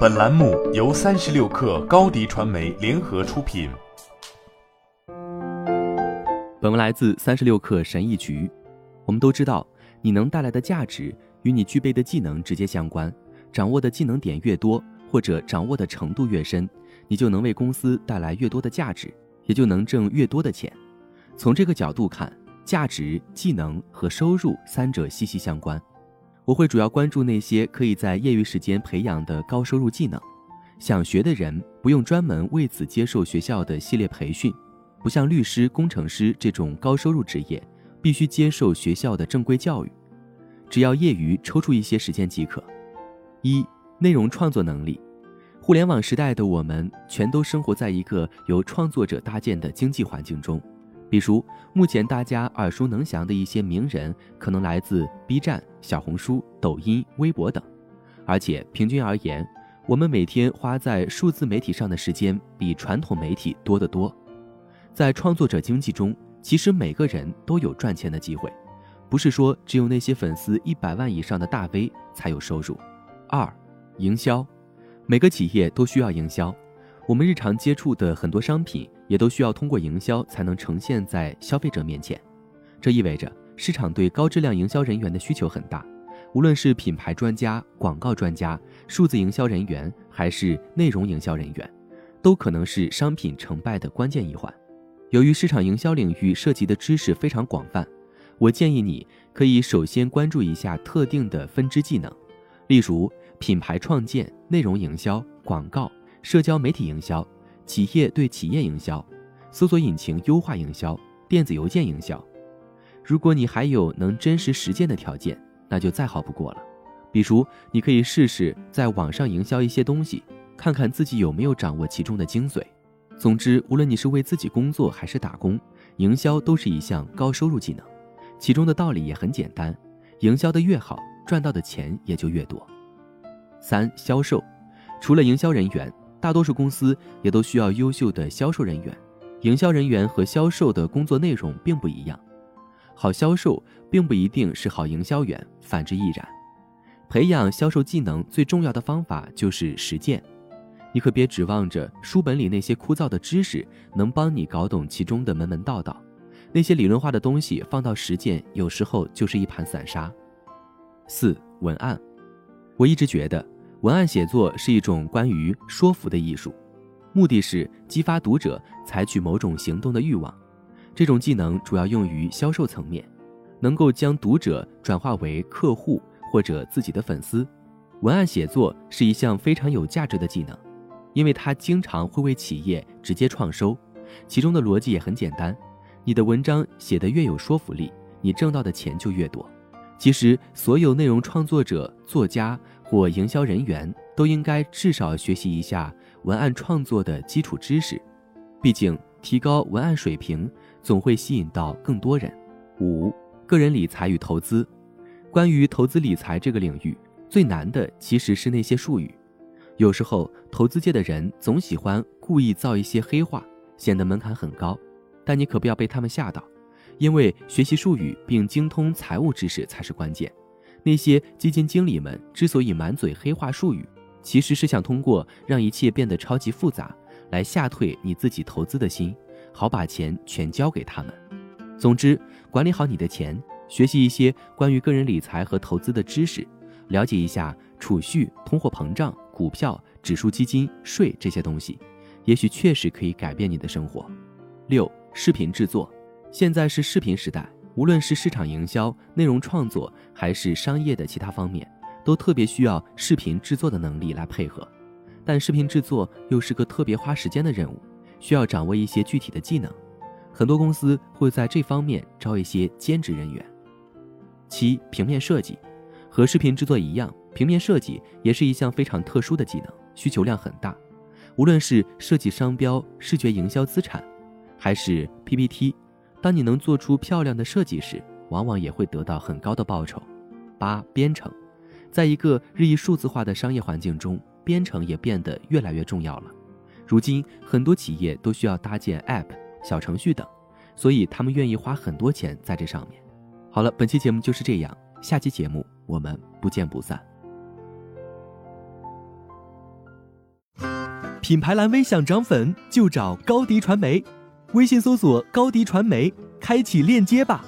本栏目由三十六氪高低传媒联合出品。本文来自三十六氪神译局。我们都知道，你能带来的价值与你具备的技能直接相关。掌握的技能点越多，或者掌握的程度越深，你就能为公司带来越多的价值，也就能挣越多的钱。从这个角度看，价值、技能和收入三者息息相关。我会主要关注那些可以在业余时间培养的高收入技能。想学的人不用专门为此接受学校的系列培训，不像律师、工程师这种高收入职业，必须接受学校的正规教育。只要业余抽出一些时间即可。一、内容创作能力。互联网时代的我们，全都生活在一个由创作者搭建的经济环境中。比如，目前大家耳熟能详的一些名人，可能来自 B 站、小红书、抖音、微博等。而且平均而言，我们每天花在数字媒体上的时间比传统媒体多得多。在创作者经济中，其实每个人都有赚钱的机会，不是说只有那些粉丝一百万以上的大 V 才有收入。二、营销，每个企业都需要营销。我们日常接触的很多商品也都需要通过营销才能呈现在消费者面前，这意味着市场对高质量营销人员的需求很大。无论是品牌专家、广告专家、数字营销人员，还是内容营销人员，都可能是商品成败的关键一环。由于市场营销领域涉及的知识非常广泛，我建议你可以首先关注一下特定的分支技能，例如品牌创建、内容营销、广告。社交媒体营销、企业对企业营销、搜索引擎优化营销、电子邮件营销。如果你还有能真实实践的条件，那就再好不过了。比如，你可以试试在网上营销一些东西，看看自己有没有掌握其中的精髓。总之，无论你是为自己工作还是打工，营销都是一项高收入技能。其中的道理也很简单：营销的越好，赚到的钱也就越多。三、销售，除了营销人员。大多数公司也都需要优秀的销售人员，营销人员和销售的工作内容并不一样。好销售并不一定是好营销员，反之亦然。培养销售技能最重要的方法就是实践。你可别指望着书本里那些枯燥的知识能帮你搞懂其中的门门道道，那些理论化的东西放到实践，有时候就是一盘散沙。四文案，我一直觉得。文案写作是一种关于说服的艺术，目的是激发读者采取某种行动的欲望。这种技能主要用于销售层面，能够将读者转化为客户或者自己的粉丝。文案写作是一项非常有价值的技能，因为它经常会为企业直接创收。其中的逻辑也很简单：你的文章写得越有说服力，你挣到的钱就越多。其实，所有内容创作者、作家。或营销人员都应该至少学习一下文案创作的基础知识，毕竟提高文案水平总会吸引到更多人。五、个人理财与投资。关于投资理财这个领域，最难的其实是那些术语。有时候，投资界的人总喜欢故意造一些黑话，显得门槛很高。但你可不要被他们吓到，因为学习术语并精通财务知识才是关键。那些基金经理们之所以满嘴黑话术语，其实是想通过让一切变得超级复杂，来吓退你自己投资的心，好把钱全交给他们。总之，管理好你的钱，学习一些关于个人理财和投资的知识，了解一下储蓄、通货膨胀、股票、指数基金、税这些东西，也许确实可以改变你的生活。六、视频制作，现在是视频时代。无论是市场营销、内容创作，还是商业的其他方面，都特别需要视频制作的能力来配合。但视频制作又是个特别花时间的任务，需要掌握一些具体的技能。很多公司会在这方面招一些兼职人员。七、平面设计，和视频制作一样，平面设计也是一项非常特殊的技能，需求量很大。无论是设计商标、视觉营销资产，还是 PPT。当你能做出漂亮的设计时，往往也会得到很高的报酬。八、编程，在一个日益数字化的商业环境中，编程也变得越来越重要了。如今，很多企业都需要搭建 App、小程序等，所以他们愿意花很多钱在这上面。好了，本期节目就是这样，下期节目我们不见不散。品牌蓝 V 想涨粉就找高迪传媒，微信搜索高迪传媒，开启链接吧。